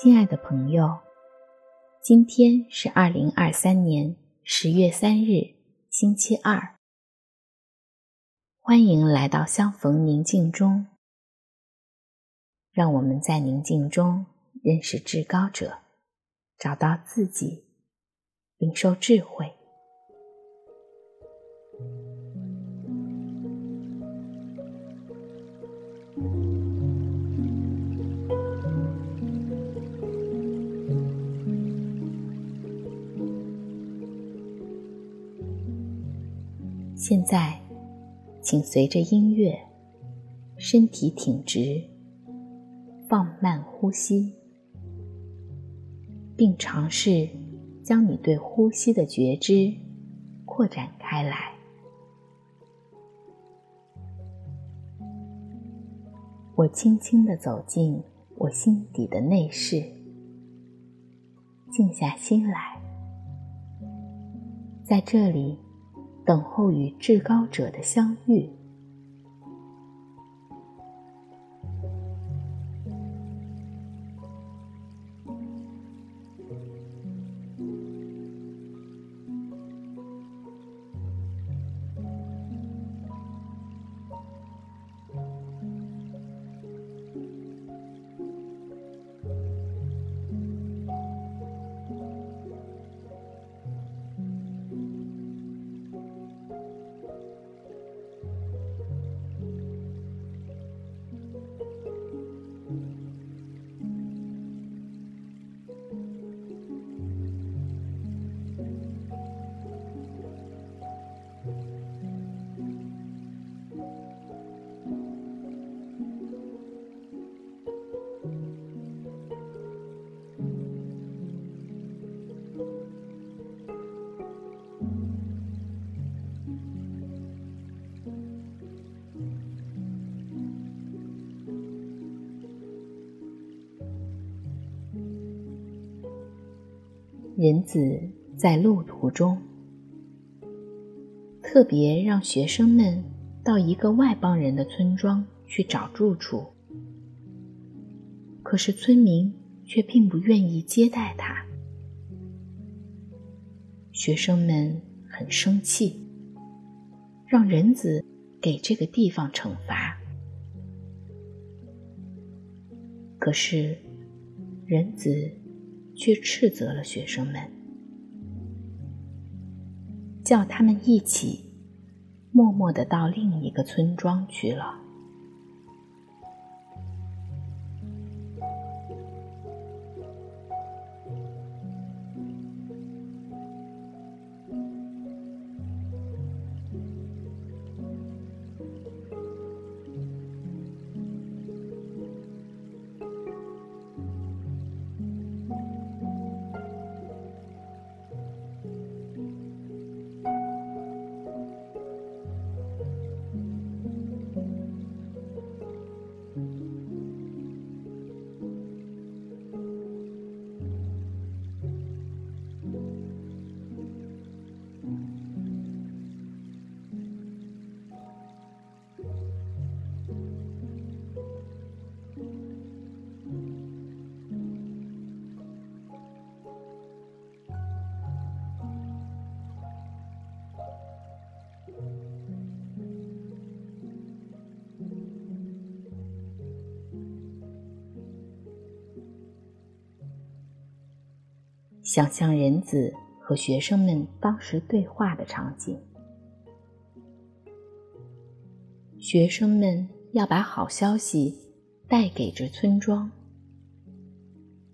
亲爱的朋友，今天是二零二三年十月三日，星期二。欢迎来到相逢宁静中，让我们在宁静中认识至高者，找到自己，领受智慧。现在，请随着音乐，身体挺直，放慢呼吸，并尝试将你对呼吸的觉知扩展开来。我轻轻地走进我心底的内室，静下心来，在这里。等候与至高者的相遇。人子在路途中，特别让学生们到一个外邦人的村庄去找住处，可是村民却并不愿意接待他。学生们很生气，让人子给这个地方惩罚。可是人子。却斥责了学生们，叫他们一起默默的到另一个村庄去了。想象人子和学生们当时对话的场景。学生们要把好消息带给这村庄，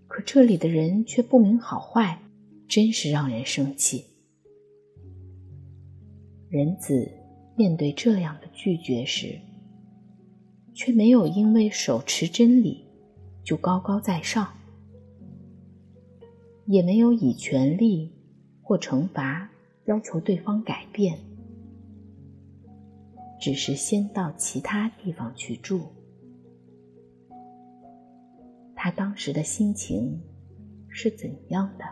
可这里的人却不明好坏，真是让人生气。人子面对这样的拒绝时，却没有因为手持真理就高高在上。也没有以权力或惩罚要求对方改变，只是先到其他地方去住。他当时的心情是怎样的？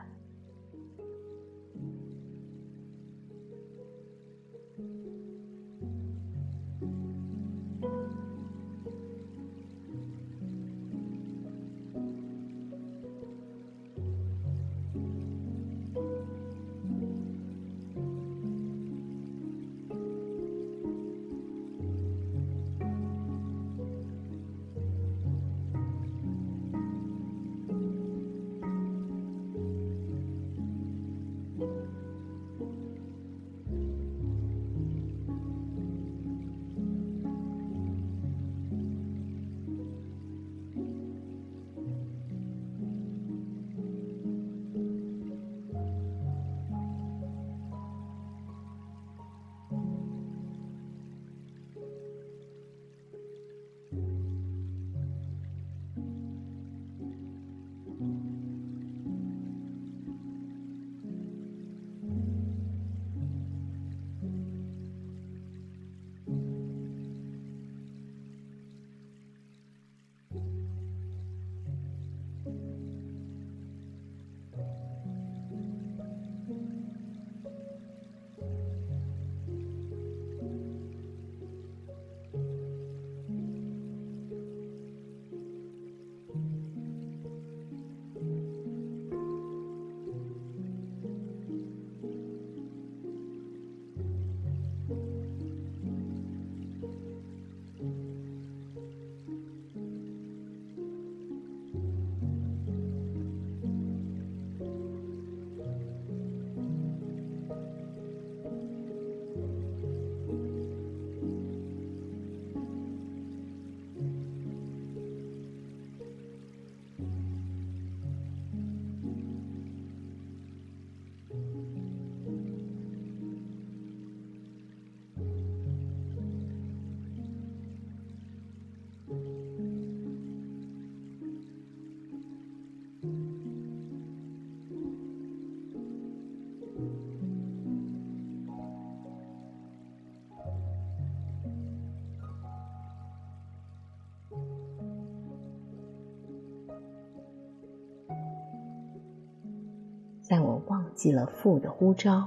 在我忘记了父的呼召，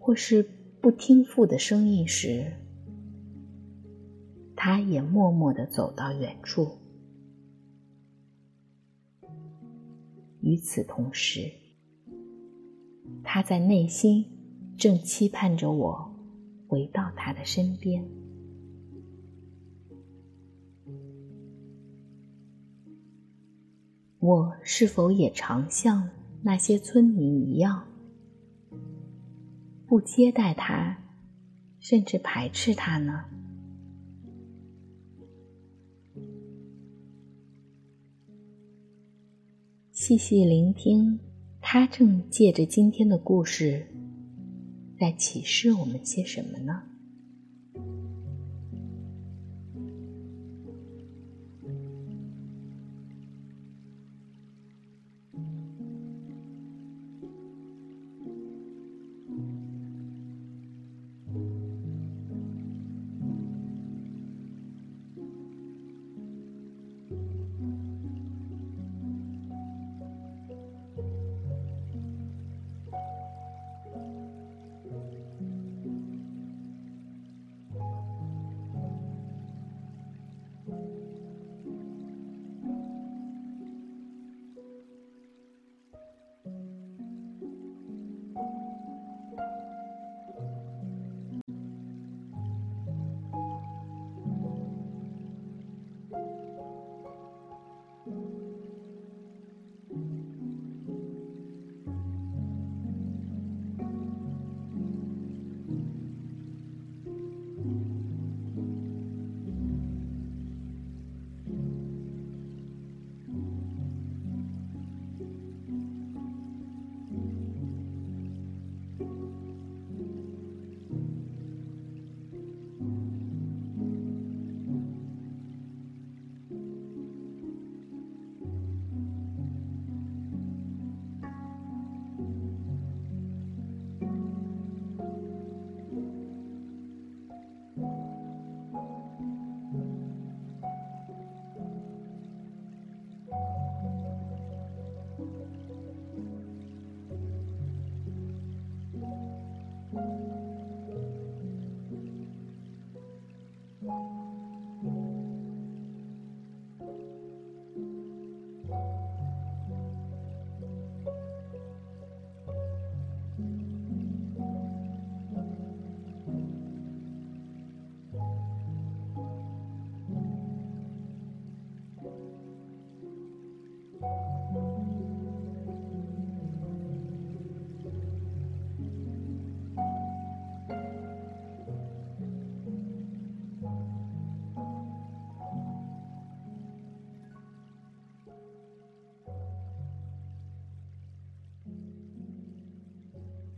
或是不听父的声音时，他也默默地走到远处。与此同时，他在内心正期盼着我回到他的身边。我是否也常像那些村民一样，不接待他，甚至排斥他呢？细细聆听，他正借着今天的故事，在启示我们些什么呢？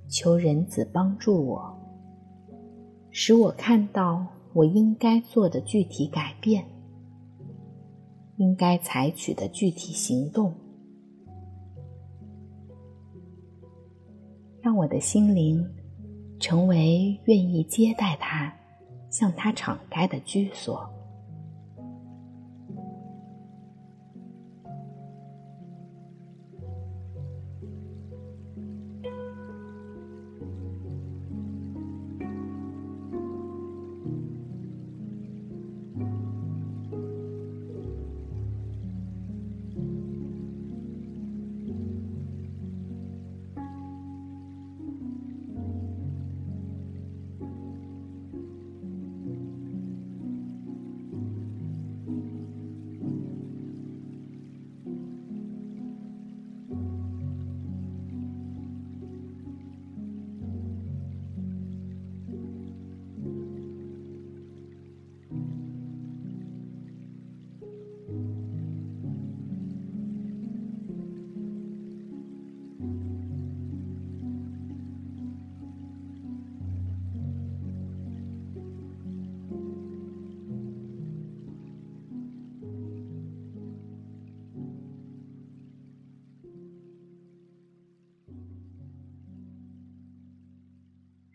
求人子帮助我，使我看到我应该做的具体改变，应该采取的具体行动，让我的心灵成为愿意接待他、向他敞开的居所。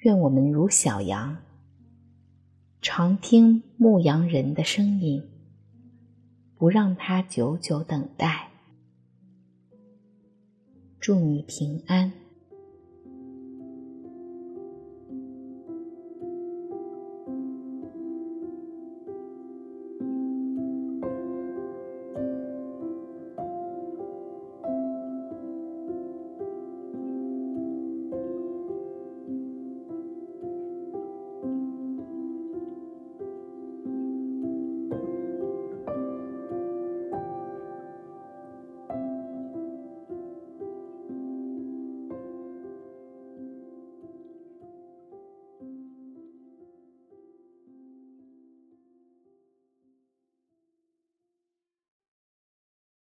愿我们如小羊，常听牧羊人的声音，不让他久久等待。祝你平安。